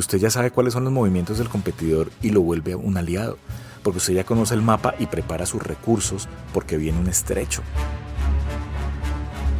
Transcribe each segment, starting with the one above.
usted ya sabe cuáles son los movimientos del competidor y lo vuelve un aliado, porque usted ya conoce el mapa y prepara sus recursos porque viene un estrecho.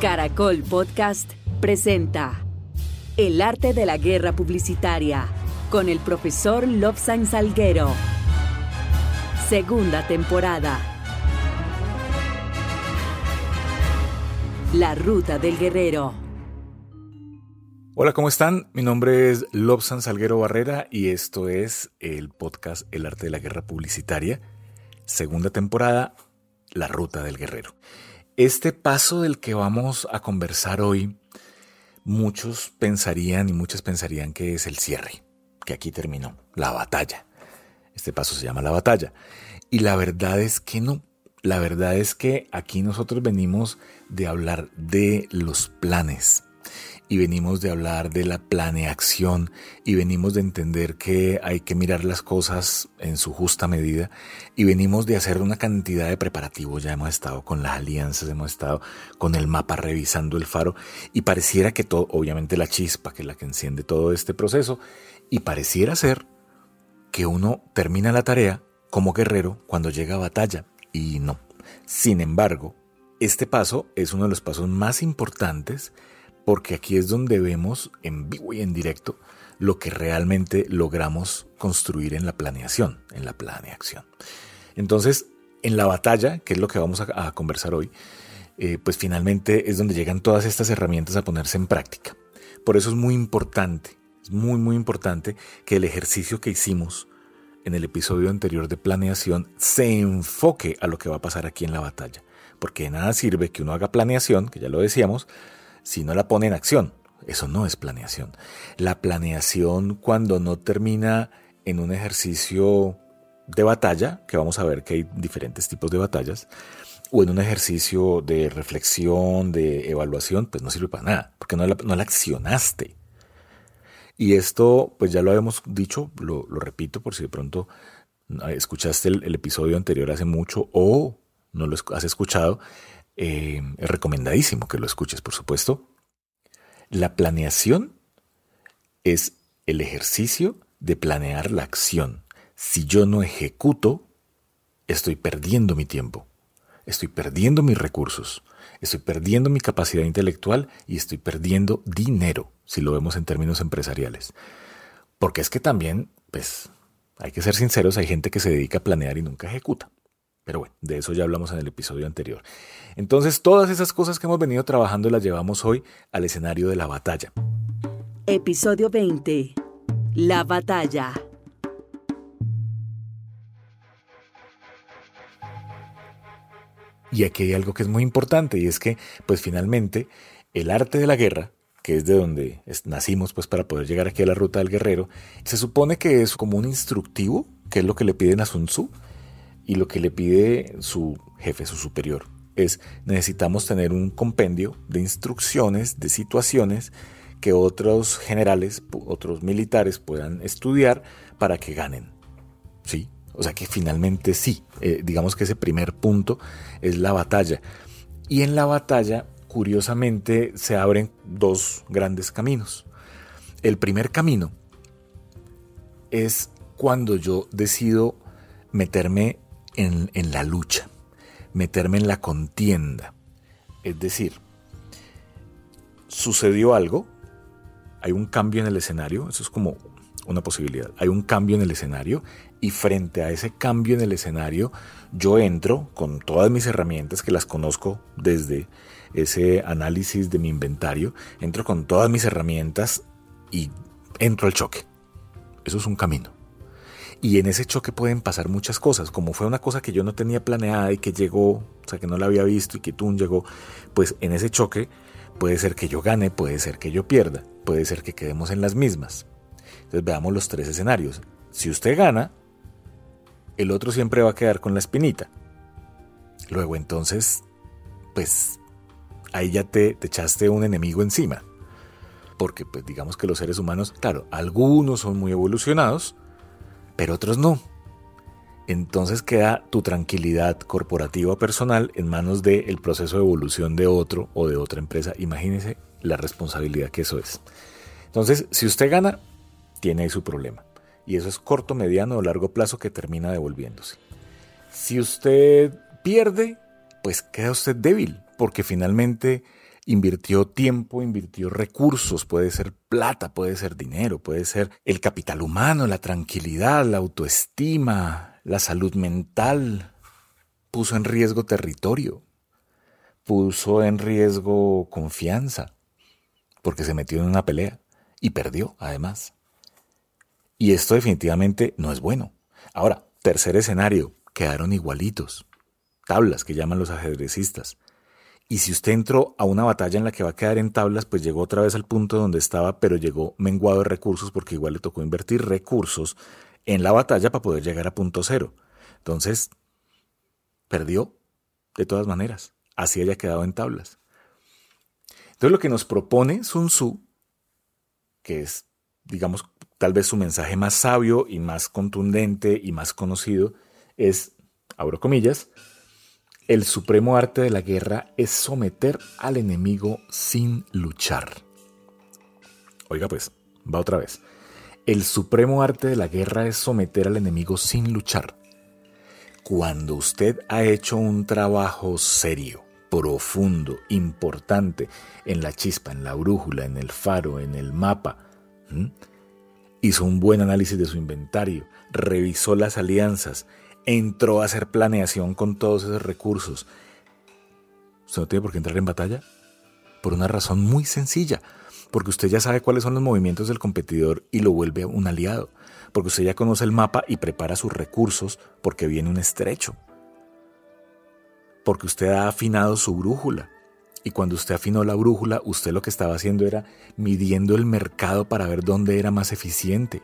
Caracol Podcast presenta El arte de la guerra publicitaria con el profesor Lobsan Salguero. Segunda temporada. La ruta del guerrero. Hola, ¿cómo están? Mi nombre es Lobsan Salguero Barrera y esto es el podcast El arte de la guerra publicitaria, segunda temporada, La ruta del guerrero. Este paso del que vamos a conversar hoy, muchos pensarían y muchas pensarían que es el cierre, que aquí terminó, la batalla. Este paso se llama la batalla. Y la verdad es que no. La verdad es que aquí nosotros venimos de hablar de los planes y venimos de hablar de la planeación y venimos de entender que hay que mirar las cosas en su justa medida y venimos de hacer una cantidad de preparativos. Ya hemos estado con las alianzas, hemos estado con el mapa revisando el faro y pareciera que todo, obviamente la chispa que es la que enciende todo este proceso y pareciera ser que uno termina la tarea como guerrero cuando llega a batalla y no. Sin embargo, este paso es uno de los pasos más importantes porque aquí es donde vemos en vivo y en directo lo que realmente logramos construir en la planeación, en la planeación. Entonces, en la batalla, que es lo que vamos a, conversar hoy, eh, pues finalmente es donde llegan todas estas herramientas a ponerse en práctica. Por eso es muy importante, es muy, muy importante que el ejercicio que hicimos en el episodio anterior de planeación se enfoque a lo que va a pasar aquí en la batalla. Porque de nada sirve que uno haga planeación, que ya lo decíamos, si no la pone en acción. Eso no es planeación. La planeación cuando no termina en un ejercicio de batalla, que vamos a ver que hay diferentes tipos de batallas, o en un ejercicio de reflexión, de evaluación, pues no sirve para nada, porque no la, no la accionaste. Y esto, pues ya lo habíamos dicho, lo, repito por si de pronto escuchaste el, episodio anterior hace mucho o no lo has escuchado, eh, recomendadísimo que lo escuches, por supuesto. La planeación es el ejercicio de planear la acción. Si yo no ejecuto, estoy perdiendo mi tiempo, estoy perdiendo mis recursos, estoy perdiendo mi capacidad intelectual y estoy perdiendo dinero, si lo vemos en términos empresariales. Porque es que también, pues, hay que ser sinceros, hay gente que se dedica a planear y nunca ejecuta. Pero bueno, de eso ya hablamos en el episodio anterior. Entonces, todas esas cosas que hemos venido trabajando las llevamos hoy al escenario de la batalla. Episodio 20. La batalla. Y aquí hay algo que es muy importante y es que, pues finalmente, el arte de la guerra, que es de donde nacimos pues para poder llegar aquí a la ruta del guerrero, se supone que es como un instructivo, que es lo que le piden a Sun Tzu, y lo que le pide su jefe, su superior, es necesitamos tener un compendio de instrucciones, de situaciones que otros generales, otros militares puedan estudiar para que ganen. ¿Sí? O sea que finalmente sí, eh, digamos que ese primer punto es la batalla. Y en la batalla, curiosamente, se abren dos grandes caminos. El primer camino es cuando yo decido meterme en, la lucha, meterme en la contienda. Es decir, sucedió algo, hay un cambio en el escenario, eso es como una posibilidad, hay un cambio en el escenario y frente a ese cambio en el escenario yo entro con todas mis herramientas que las conozco desde ese análisis de mi inventario, entro con todas mis herramientas y entro al choque. Eso es un camino. Y en ese choque pueden pasar muchas cosas, como fue una cosa que yo no tenía planeada y que llegó, o sea, que no la había visto y que tú llegó, pues en ese choque puede ser que yo gane, puede ser que yo pierda, puede ser que quedemos en las mismas. Entonces veamos los tres escenarios. Si usted gana, el otro siempre va a quedar con la espinita. Luego entonces, pues ahí ya te, te echaste un enemigo encima. Porque pues digamos que los seres humanos, claro, algunos son muy evolucionados, pero otros no. Entonces queda tu tranquilidad corporativa personal en manos del proceso de evolución de otro o de otra empresa. Imagínese la responsabilidad que eso es. Entonces, si usted gana, tiene ahí su problema. Y eso es corto, mediano o largo plazo que termina devolviéndose. Si usted pierde, pues queda usted débil, porque finalmente invirtió tiempo, invirtió recursos, puede ser plata, puede ser dinero, puede ser el capital humano, la tranquilidad, la autoestima, la salud mental, puso en riesgo territorio, puso en riesgo confianza, porque se metió en una pelea y perdió además. Y esto definitivamente no es bueno. Ahora, tercer escenario, quedaron igualitos. Tablas que llaman los ajedrecistas. Y si usted entró a una batalla en la que va a quedar en tablas, pues llegó otra vez al punto donde estaba, pero llegó menguado de recursos porque igual le tocó invertir recursos en la batalla para poder llegar a punto cero. Entonces, perdió de todas maneras, así haya quedado en tablas. Entonces lo que nos propone Sun Tzu, que es, digamos, tal vez su mensaje más sabio y más contundente y más conocido, es, abro comillas, el supremo arte de la guerra es someter al enemigo sin luchar. Oiga pues, va otra vez. El supremo arte de la guerra es someter al enemigo sin luchar. Cuando usted ha hecho un trabajo serio, profundo, importante, en la chispa, en la brújula, en el faro, en el mapa, hizo un buen análisis de su inventario, revisó las alianzas, entró a hacer planeación con todos esos recursos. Usted no tiene por qué entrar en batalla por una razón muy sencilla, porque usted ya sabe cuáles son los movimientos del competidor y lo vuelve un aliado, porque usted ya conoce el mapa y prepara sus recursos porque viene un estrecho, porque usted ha afinado su brújula. Y cuando usted afinó la brújula, usted lo que estaba haciendo era midiendo el mercado para ver dónde era más eficiente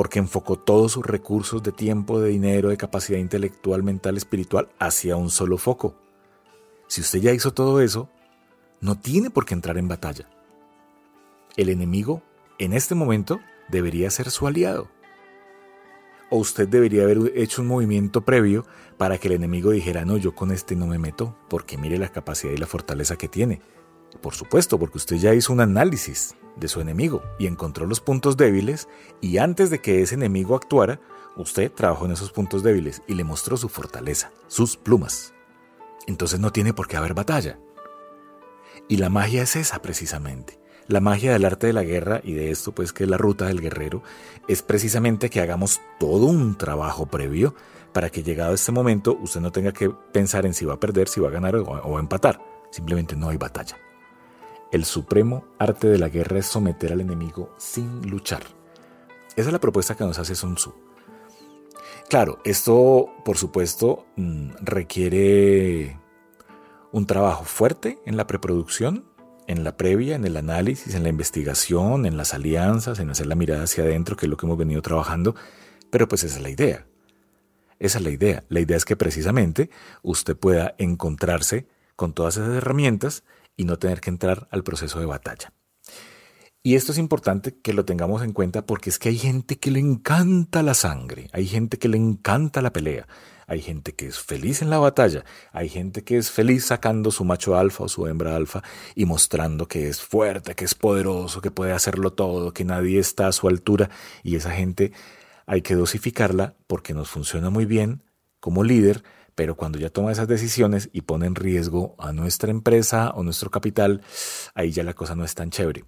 porque enfocó todos sus recursos de tiempo, de dinero, de capacidad intelectual, mental, espiritual hacia un solo foco. Si usted ya hizo todo eso, no tiene por qué entrar en batalla. El enemigo, en este momento, debería ser su aliado. O usted debería haber hecho un movimiento previo para que el enemigo dijera, no, yo con este no me meto, porque mire la capacidad y la fortaleza que tiene. Por supuesto, porque usted ya hizo un análisis de su enemigo y encontró los puntos débiles y antes de que ese enemigo actuara, usted trabajó en esos puntos débiles y le mostró su fortaleza, sus plumas. Entonces no tiene por qué haber batalla. Y la magia es esa precisamente. La magia del arte de la guerra y de esto pues que es la ruta del guerrero es precisamente que hagamos todo un trabajo previo para que llegado este momento usted no tenga que pensar en si va a perder, si va a ganar o, a empatar. Simplemente no hay batalla. El supremo arte de la guerra es someter al enemigo sin luchar. Esa es la propuesta que nos hace Sun Tzu. Claro, esto, por supuesto, mm, requiere un trabajo fuerte en la preproducción, en la previa, en el análisis, en la investigación, en las alianzas, en hacer la mirada hacia adentro, que es lo que hemos venido trabajando, pero pues esa es la idea. Esa es la idea. La idea es que precisamente usted pueda encontrarse con todas esas herramientas y no tener que entrar al proceso de batalla. Y esto es importante que lo tengamos en cuenta porque es que hay gente que le encanta la sangre, hay gente que le encanta la pelea, hay gente que es feliz en la batalla, hay gente que es feliz sacando su macho alfa o su hembra alfa y mostrando que es fuerte, que es poderoso, que puede hacerlo todo, que nadie está a su altura y esa gente hay que dosificarla porque nos funciona muy bien como líder, pero cuando ya toma esas decisiones y pone en riesgo a nuestra empresa o nuestro capital, ahí ya la cosa no es tan chévere.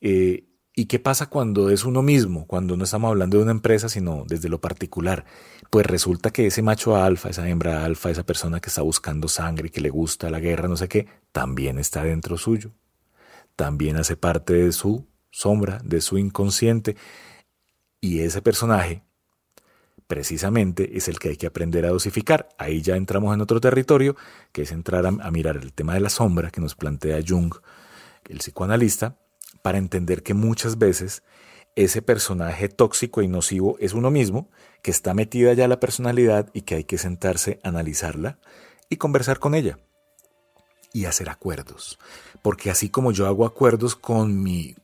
Eh, ¿Y qué pasa cuando es uno mismo? Cuando no estamos hablando de una empresa, sino desde lo particular. Pues resulta que ese macho alfa, esa hembra alfa, esa persona que está buscando sangre, que le gusta la guerra, no sé qué, también está dentro suyo. También hace parte de su sombra, de su inconsciente. Y ese personaje precisamente es el que hay que aprender a dosificar. Ahí ya entramos en otro territorio, que es entrar a, mirar el tema de la sombra que nos plantea Jung, el psicoanalista, para entender que muchas veces ese personaje tóxico y nocivo es uno mismo, que está metida ya la personalidad y que hay que sentarse, analizarla y conversar con ella y hacer acuerdos. Porque así como yo hago acuerdos con mi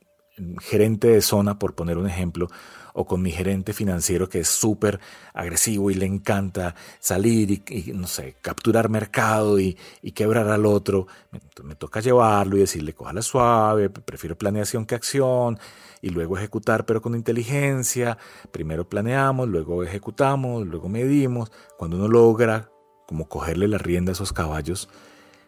gerente de zona, por poner un ejemplo, o con mi gerente financiero que es súper agresivo y le encanta salir y, no sé, capturar mercado y, quebrar al otro. Me, toca llevarlo y decirle, cójala suave, prefiero planeación que acción y luego ejecutar pero con inteligencia. Primero planeamos, luego ejecutamos, luego medimos. Cuando uno logra como cogerle la rienda a esos caballos,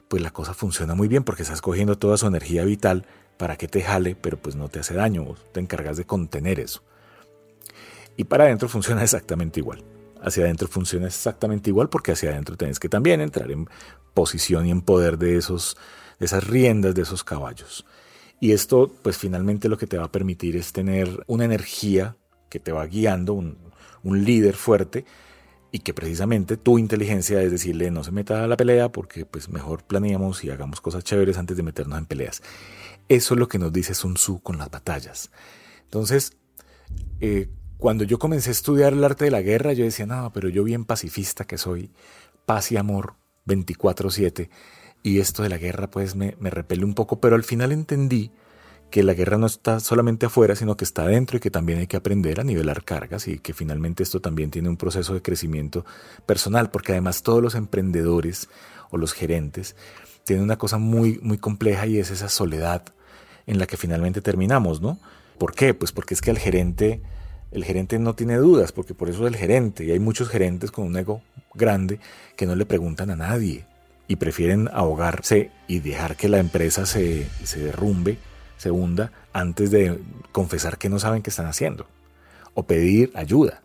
pues la cosa funciona muy bien porque estás cogiendo toda su energía vital para que te jale, pero pues no te hace daño, vos te encargas de contener eso. Y para adentro funciona exactamente igual. Hacia adentro funciona exactamente igual porque hacia adentro tienes que también entrar en posición y en poder de, esos, de esas riendas de esos caballos. Y esto pues finalmente lo que te va a permitir es tener una energía que te va guiando, un, un líder fuerte y que precisamente tu inteligencia es decirle no se meta a la pelea porque pues mejor planeamos y hagamos cosas chéveres antes de meternos en peleas. Eso es lo que nos dice Sun Tzu con las batallas. Entonces, eh, cuando yo comencé a estudiar el arte de la guerra, yo decía, no, pero yo bien pacifista que soy, paz y amor 24/7, y esto de la guerra pues me, me repele un poco, pero al final entendí que la guerra no está solamente afuera, sino que está adentro y que también hay que aprender a nivelar cargas y que finalmente esto también tiene un proceso de crecimiento personal, porque además todos los emprendedores o los gerentes tienen una cosa muy, muy compleja y es esa soledad en la que finalmente terminamos, ¿no? ¿Por qué? Pues porque es que el gerente, el gerente no tiene dudas, porque por eso es el gerente, y hay muchos gerentes con un ego grande que no le preguntan a nadie y prefieren ahogarse y dejar que la empresa se, se derrumbe se hunda antes de confesar que no saben qué están haciendo, o pedir ayuda,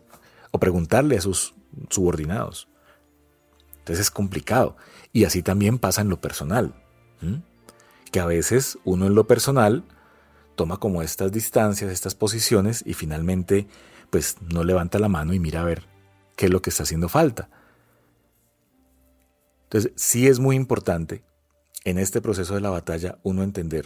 o preguntarle a sus subordinados. Entonces es complicado. Y así también pasa en lo personal, que a veces uno en lo personal toma como estas distancias, estas posiciones y finalmente pues no levanta la mano y mira a ver qué es lo que está haciendo falta. Entonces sí es muy importante en este proceso de la batalla uno entender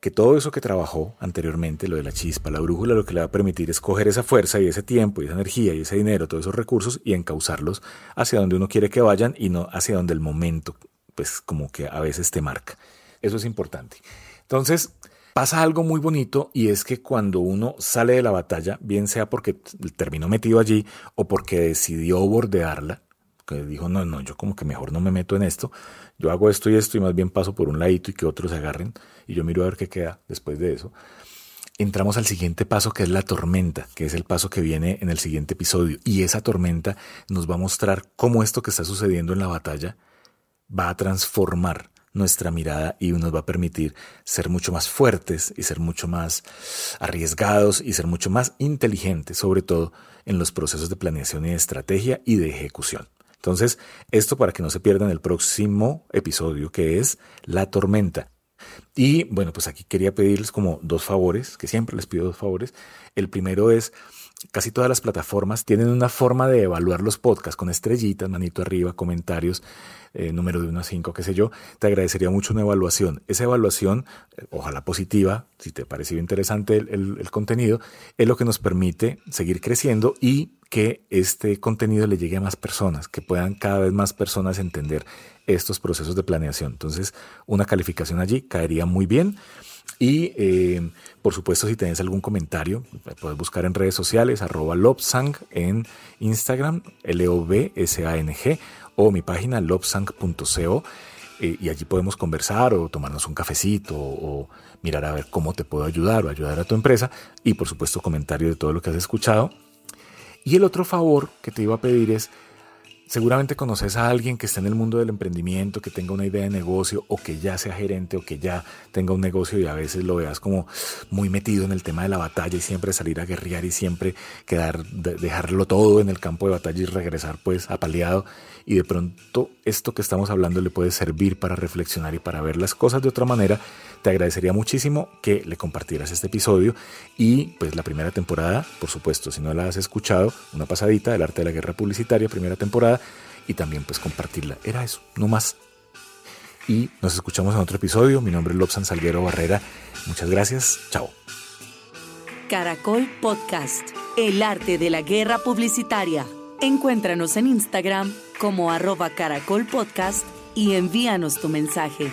que todo eso que trabajó anteriormente, lo de la chispa, la brújula, lo que le va a permitir es coger esa fuerza y ese tiempo y esa energía y ese dinero, todos esos recursos y encauzarlos hacia donde uno quiere que vayan y no hacia donde el momento, pues como que a veces te marca. Eso es importante. Entonces, pasa algo muy bonito y es que cuando uno sale de la batalla, bien sea porque terminó metido allí o porque decidió bordearla, que dijo, no, no, yo como que mejor no me meto en esto, yo hago esto y esto y más bien paso por un ladito y que otros se agarren y yo miro a ver qué queda después de eso. Entramos al siguiente paso que es la tormenta, que es el paso que viene en el siguiente episodio. Y esa tormenta nos va a mostrar cómo esto que está sucediendo en la batalla va a transformar nuestra mirada y nos va a permitir ser mucho más fuertes y ser mucho más arriesgados y ser mucho más inteligentes, sobre todo en los procesos de planeación y de estrategia y de ejecución. Entonces, esto para que no se pierdan el próximo episodio, que es La Tormenta. Y bueno, pues aquí quería pedirles como dos favores, que siempre les pido dos favores. El primero es, casi todas las plataformas tienen una forma de evaluar los podcasts con estrellitas, manito arriba, comentarios, eh, número de 1 a 5, qué sé yo. Te agradecería mucho una evaluación. Esa evaluación, eh, ojalá positiva, si te pareció interesante el contenido, es lo que nos permite seguir creciendo y que este contenido le llegue a más personas, que puedan cada vez más personas entender estos procesos de planeación. Entonces, una calificación allí caería muy bien. Y eh, por supuesto, si tienes algún comentario, puedes buscar en redes sociales, arroba Lobsang en Instagram, L-O-B-S-A-N-G, o mi página lobsang.co. Eh, y allí podemos conversar o tomarnos un cafecito o mirar a ver cómo te puedo ayudar o ayudar a tu empresa. Y por supuesto, comentario de todo lo que has escuchado y el otro favor que te iba a pedir es, seguramente conoces a alguien que está en el mundo del emprendimiento, que tenga una idea de negocio o que ya sea gerente o que ya tenga un negocio y a veces lo veas como muy metido en el tema de la batalla y siempre salir a guerrear y siempre quedar, dejarlo todo en el campo de batalla y regresar pues apaleado. Y de pronto esto que estamos hablando le puede servir para reflexionar y para ver las cosas de otra manera, te agradecería muchísimo que le compartieras este episodio y pues la primera temporada, por supuesto, si no la has escuchado, una pasadita del arte de la guerra publicitaria, primera temporada y también pues compartirla. Era eso, no más. Y nos escuchamos en otro episodio. Mi nombre es Lobsan Salguero Barrera. Muchas gracias. Chao. Caracol Podcast, el arte de la guerra publicitaria. Encuéntranos en Instagram como arroba Caracol Podcast y envíanos tu mensaje.